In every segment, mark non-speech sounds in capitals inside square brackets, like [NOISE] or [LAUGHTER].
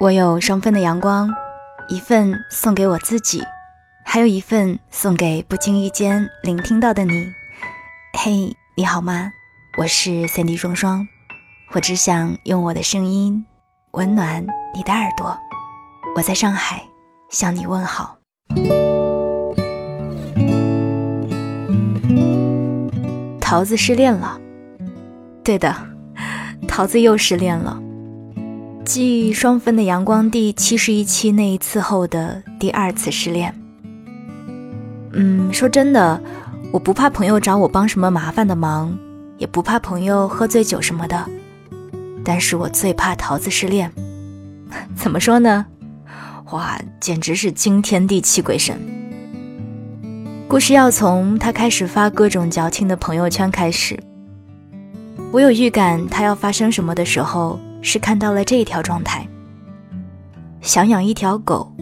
我有双份的阳光，一份送给我自己，还有一份送给不经意间聆听到的你。嘿，你好吗？我是三 D 双双，我只想用我的声音温暖你的耳朵。我在上海向你问好。桃子失恋了，对的，桃子又失恋了。继双份的阳光第七十一期那一次后的第二次失恋。嗯，说真的，我不怕朋友找我帮什么麻烦的忙，也不怕朋友喝醉酒什么的，但是我最怕桃子失恋。[LAUGHS] 怎么说呢？哇，简直是惊天地泣鬼神。故事要从他开始发各种矫情的朋友圈开始。我有预感他要发生什么的时候，是看到了这一条状态：想养一条狗，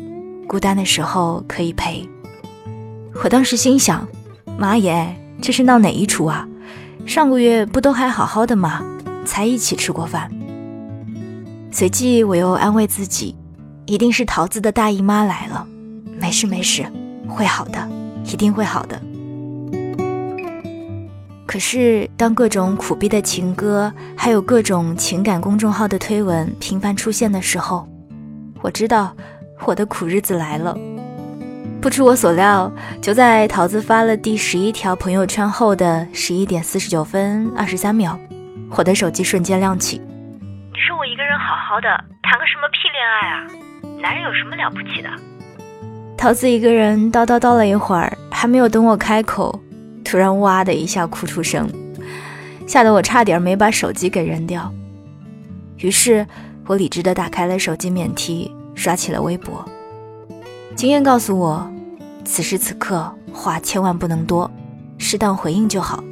孤单的时候可以陪。我当时心想：妈耶，这是闹哪一出啊？上个月不都还好好的吗？才一起吃过饭。随即我又安慰自己，一定是桃子的大姨妈来了，没事没事，会好的。一定会好的。可是，当各种苦逼的情歌，还有各种情感公众号的推文频繁出现的时候，我知道我的苦日子来了。不出我所料，就在桃子发了第十一条朋友圈后的十一点四十九分二十三秒，我的手机瞬间亮起。你说我一个人好好的，谈个什么屁恋爱啊？男人有什么了不起的？桃子一个人叨叨叨了一会儿，还没有等我开口，突然哇的一下哭出声，吓得我差点没把手机给扔掉。于是，我理智的打开了手机免提，刷起了微博。经验告诉我，此时此刻话千万不能多，适当回应就好。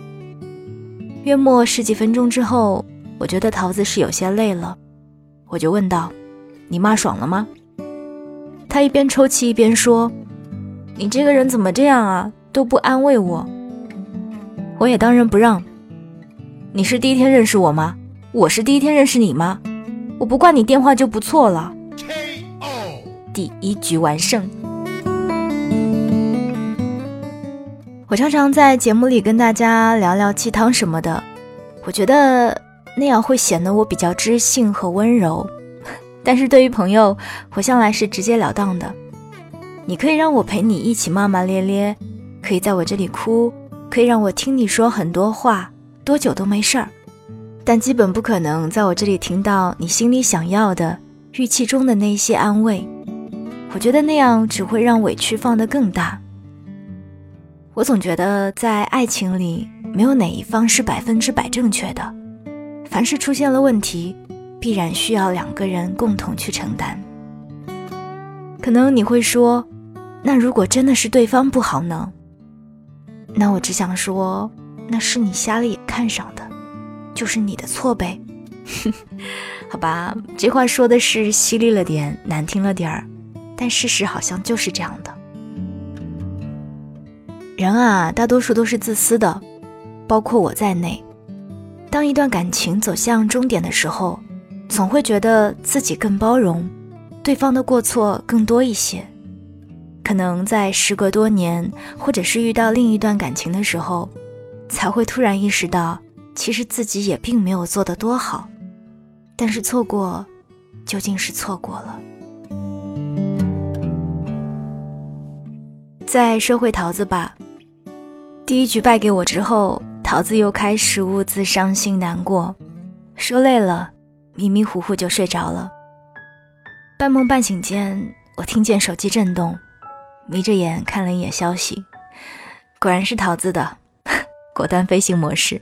约莫十几分钟之后，我觉得桃子是有些累了，我就问道：“你骂爽了吗？”他一边抽泣一边说：“你这个人怎么这样啊？都不安慰我。”我也当仁不让：“你是第一天认识我吗？我是第一天认识你吗？我不挂你电话就不错了。”第一局完胜。我常常在节目里跟大家聊聊鸡汤什么的，我觉得那样会显得我比较知性和温柔。[LAUGHS] 但是对于朋友，我向来是直截了当的。你可以让我陪你一起骂骂咧咧，可以在我这里哭，可以让我听你说很多话，多久都没事儿。但基本不可能在我这里听到你心里想要的、预期中的那一些安慰。我觉得那样只会让委屈放得更大。我总觉得在爱情里，没有哪一方是百分之百正确的，凡是出现了问题。必然需要两个人共同去承担。可能你会说，那如果真的是对方不好呢？那我只想说，那是你瞎了眼看上的，就是你的错呗。[LAUGHS] 好吧，这话说的是犀利了点，难听了点儿，但事实好像就是这样的。人啊，大多数都是自私的，包括我在内。当一段感情走向终点的时候，总会觉得自己更包容，对方的过错更多一些。可能在时隔多年，或者是遇到另一段感情的时候，才会突然意识到，其实自己也并没有做得多好。但是错过，究竟是错过了。在收回桃子吧，第一局败给我之后，桃子又开始兀自伤心难过，说累了。迷迷糊糊就睡着了。半梦半醒间，我听见手机震动，眯着眼看了一眼消息，果然是桃子的，[LAUGHS] 果断飞行模式。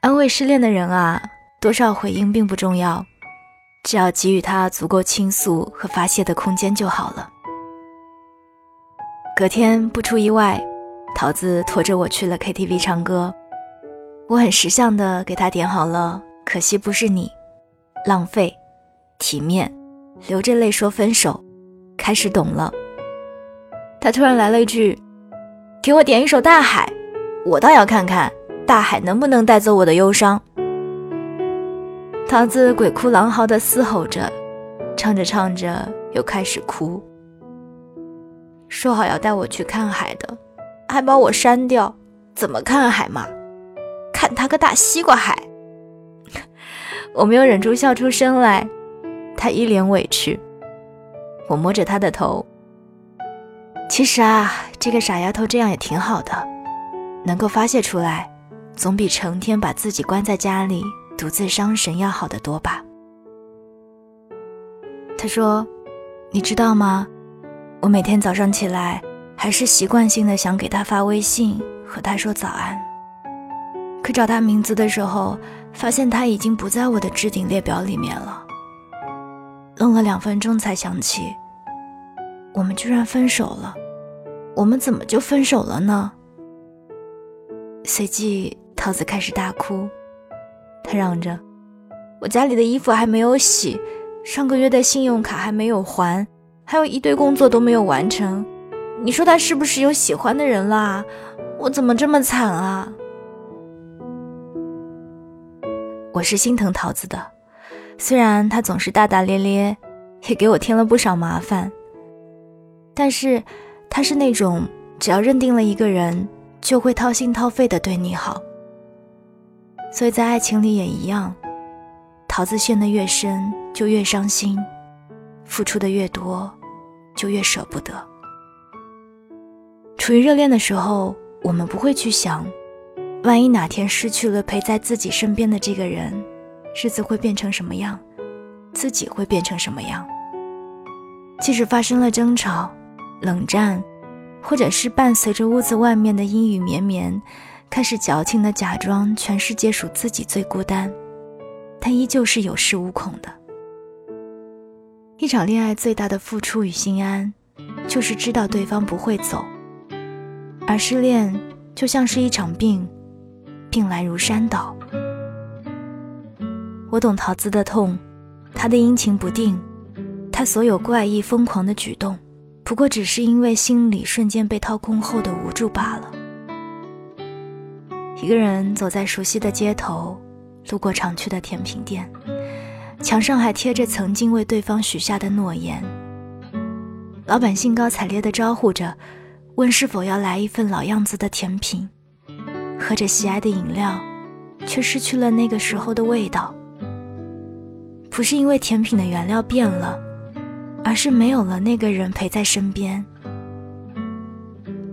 安慰失恋的人啊，多少回应并不重要，只要给予他足够倾诉和发泄的空间就好了。隔天不出意外，桃子拖着我去了 KTV 唱歌，我很识相的给他点好了。可惜不是你，浪费，体面，流着泪说分手，开始懂了。他突然来了一句：“给我点一首《大海》，我倒要看看大海能不能带走我的忧伤。”桃子鬼哭狼嚎的嘶吼着，唱着唱着又开始哭。说好要带我去看海的，还把我删掉，怎么看海嘛？看他个大西瓜海！[LAUGHS] 我没有忍住笑出声来，他一脸委屈。我摸着他的头，其实啊，这个傻丫头这样也挺好的，能够发泄出来，总比成天把自己关在家里独自伤神要好得多吧。他说：“你知道吗？我每天早上起来，还是习惯性的想给他发微信和他说早安。可找他名字的时候，发现他已经不在我的置顶列表里面了。愣了两分钟，才想起，我们居然分手了。我们怎么就分手了呢？”随即，桃子开始大哭，他嚷着：“我家里的衣服还没有洗。”上个月的信用卡还没有还，还有一堆工作都没有完成。你说他是不是有喜欢的人啦？我怎么这么惨啊？我是心疼桃子的，虽然他总是大大咧咧，也给我添了不少麻烦，但是他是那种只要认定了一个人，就会掏心掏肺的对你好。所以在爱情里也一样。桃子陷得越深，就越伤心；付出的越多，就越舍不得。处于热恋的时候，我们不会去想，万一哪天失去了陪在自己身边的这个人，日子会变成什么样，自己会变成什么样。即使发生了争吵、冷战，或者是伴随着屋子外面的阴雨绵绵，开始矫情的假装全世界属自己最孤单。他依旧是有恃无恐的。一场恋爱最大的付出与心安，就是知道对方不会走。而失恋就像是一场病，病来如山倒。我懂桃子的痛，他的阴晴不定，他所有怪异疯狂的举动，不过只是因为心里瞬间被掏空后的无助罢了。一个人走在熟悉的街头。路过常去的甜品店，墙上还贴着曾经为对方许下的诺言。老板兴高采烈地招呼着，问是否要来一份老样子的甜品。喝着喜爱的饮料，却失去了那个时候的味道。不是因为甜品的原料变了，而是没有了那个人陪在身边。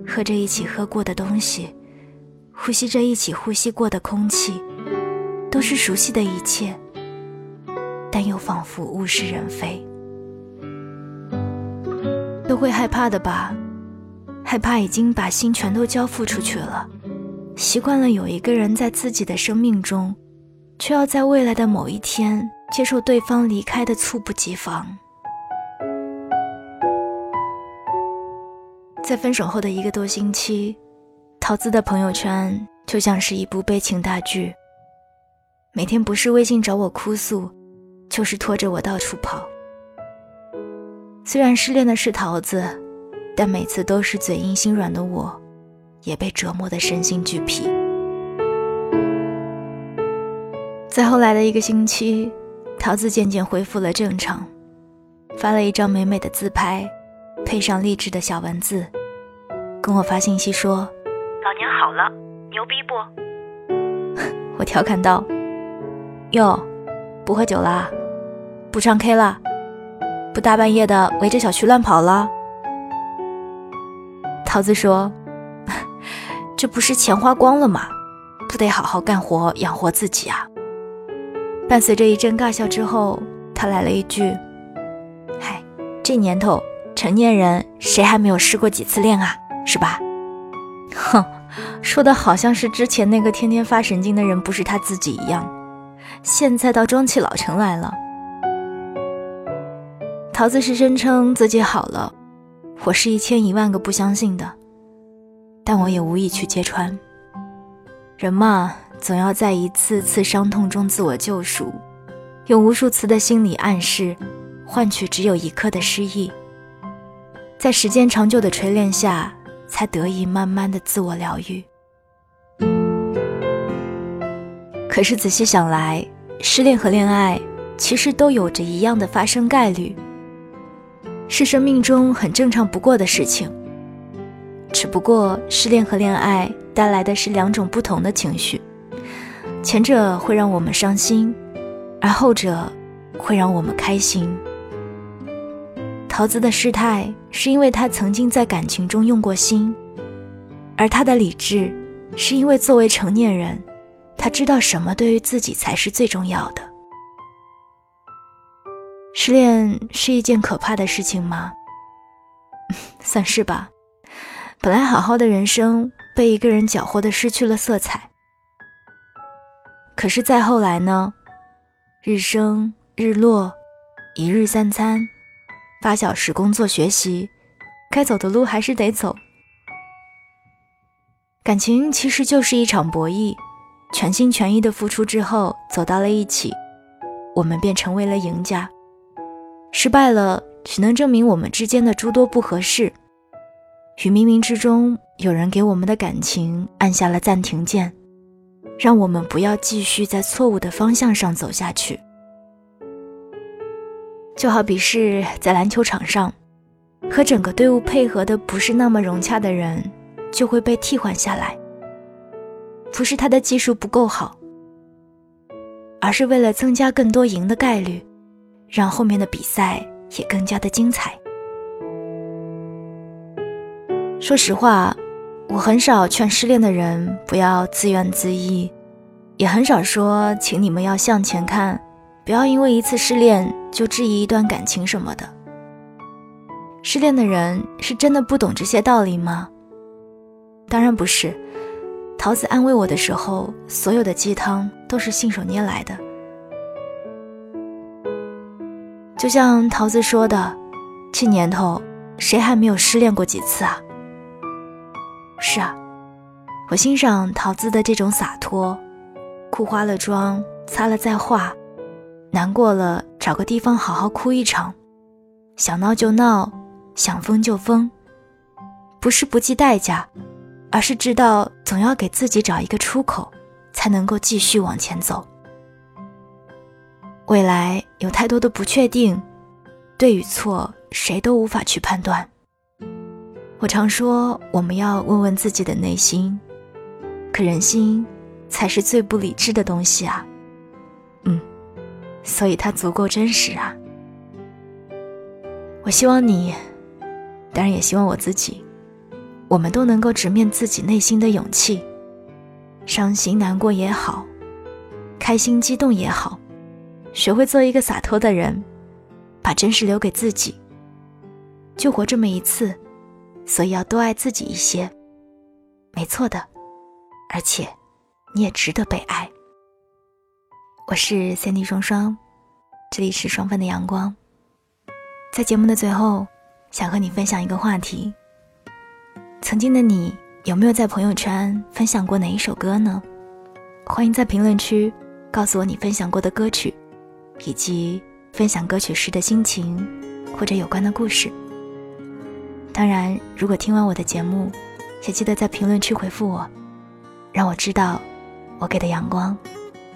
喝着一起喝过的东西，呼吸着一起呼吸过的空气。都是熟悉的一切，但又仿佛物是人非，都会害怕的吧？害怕已经把心全都交付出去了，习惯了有一个人在自己的生命中，却要在未来的某一天接受对方离开的猝不及防。在分手后的一个多星期，桃子的朋友圈就像是一部悲情大剧。每天不是微信找我哭诉，就是拖着我到处跑。虽然失恋的是桃子，但每次都是嘴硬心软的我，也被折磨得身心俱疲。在后来的一个星期，桃子渐渐恢复了正常，发了一张美美的自拍，配上励志的小文字，跟我发信息说：“老娘好了，牛逼不？” [LAUGHS] 我调侃道。哟，不喝酒啦，不唱 K 了，不大半夜的围着小区乱跑了。桃子说：“ [LAUGHS] 这不是钱花光了吗？不得好好干活养活自己啊。”伴随着一阵尬笑之后，他来了一句：“嗨，这年头成年人谁还没有失过几次恋啊？是吧？”哼，说的好像是之前那个天天发神经的人不是他自己一样。现在倒装起老成来了。桃子是声称自己好了，我是一千一万个不相信的，但我也无意去揭穿。人嘛，总要在一次次伤痛中自我救赎，用无数次的心理暗示，换取只有一刻的失忆，在时间长久的锤炼下，才得以慢慢的自我疗愈。可是仔细想来，失恋和恋爱其实都有着一样的发生概率，是生命中很正常不过的事情。只不过失恋和恋爱带来的是两种不同的情绪，前者会让我们伤心，而后者会让我们开心。桃子的失态是因为他曾经在感情中用过心，而他的理智是因为作为成年人，他知道什么对于自己才是最重要的。失恋是一件可怕的事情吗？[LAUGHS] 算是吧。本来好好的人生被一个人搅和的失去了色彩。可是再后来呢？日升日落，一日三餐，八小时工作学习，该走的路还是得走。感情其实就是一场博弈，全心全意的付出之后走到了一起，我们便成为了赢家。失败了，只能证明我们之间的诸多不合适。与冥冥之中有人给我们的感情按下了暂停键，让我们不要继续在错误的方向上走下去。就好比是在篮球场上，和整个队伍配合的不是那么融洽的人，就会被替换下来。不是他的技术不够好，而是为了增加更多赢的概率，让后面的比赛也更加的精彩。说实话，我很少劝失恋的人不要自怨自艾，也很少说请你们要向前看，不要因为一次失恋就质疑一段感情什么的。失恋的人是真的不懂这些道理吗？当然不是。桃子安慰我的时候，所有的鸡汤都是信手拈来的。就像桃子说的，这年头谁还没有失恋过几次啊？是啊，我欣赏桃子的这种洒脱，哭花了妆，擦了再化，难过了找个地方好好哭一场，想闹就闹，想疯就疯，不是不计代价，而是知道总要给自己找一个出口，才能够继续往前走。未来有太多的不确定，对与错谁都无法去判断。我常说，我们要问问自己的内心，可人心才是最不理智的东西啊。所以它足够真实啊。我希望你，当然也希望我自己，我们都能够直面自己内心的勇气，伤心难过也好，开心激动也好，学会做一个洒脱的人，把真实留给自己，就活这么一次。所以要多爱自己一些，没错的，而且你也值得被爱。我是三 D 双双，这里是双份的阳光。在节目的最后，想和你分享一个话题：曾经的你有没有在朋友圈分享过哪一首歌呢？欢迎在评论区告诉我你分享过的歌曲，以及分享歌曲时的心情或者有关的故事。当然，如果听完我的节目，也记得在评论区回复我，让我知道我给的阳光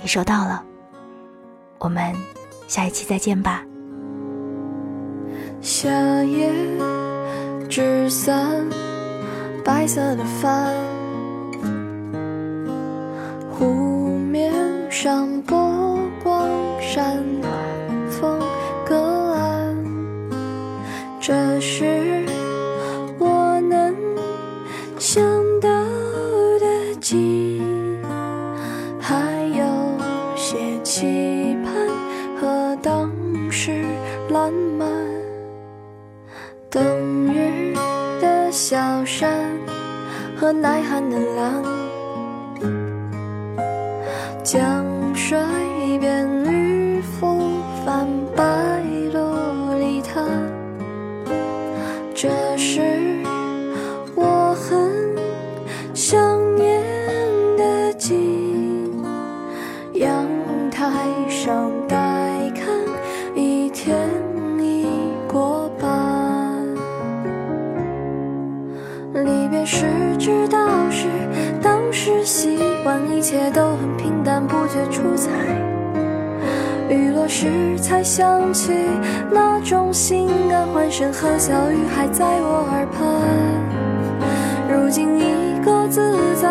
你收到了。我们下一期再见吧。夏夜纸伞，白色的帆，湖面上波耐寒的浪，江水边渔当时，才想起，那种心安欢声和笑语还在我耳畔。如今已各自在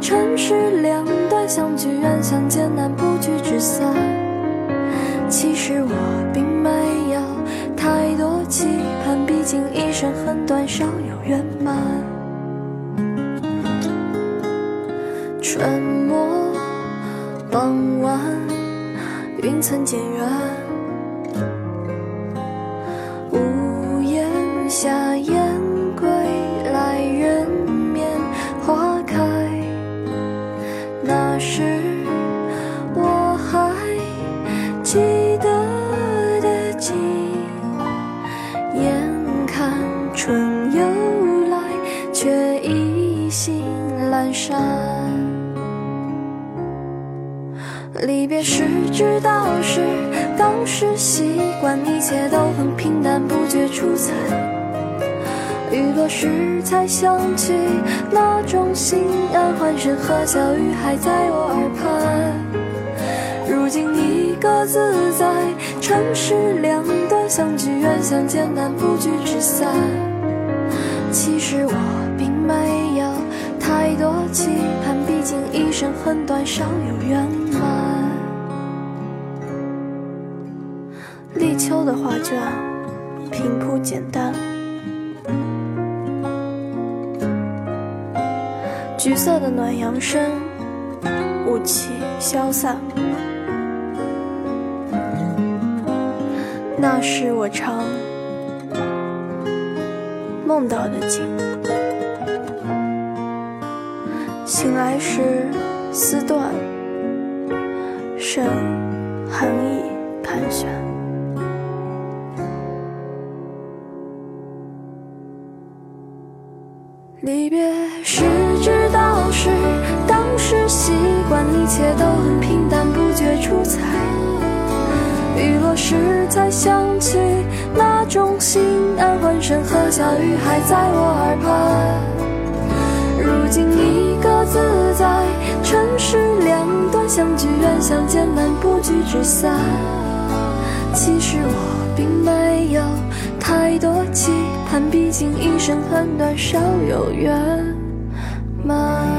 城市两端，相聚远相见难，不聚只散。其实我并没有太多期盼，毕竟一生很短，少有圆满。春末傍晚，云层渐远，才想起，那种心安欢声和笑语还在我耳畔。如今你各自在城市两端，相聚远相见难，不聚只散。其实我并没有太多期盼，毕竟一生很短，少有圆满。立秋的画卷平铺简单，橘色的暖阳升，雾气消散。那是我常梦到的景。醒来时丝断，剩寒意盘旋。才想起，那种心安欢声和笑语还在我耳畔。如今你各自在城市两端，相聚远相见难，不聚只散。其实我并没有太多期盼，毕竟一生很短，少有圆满。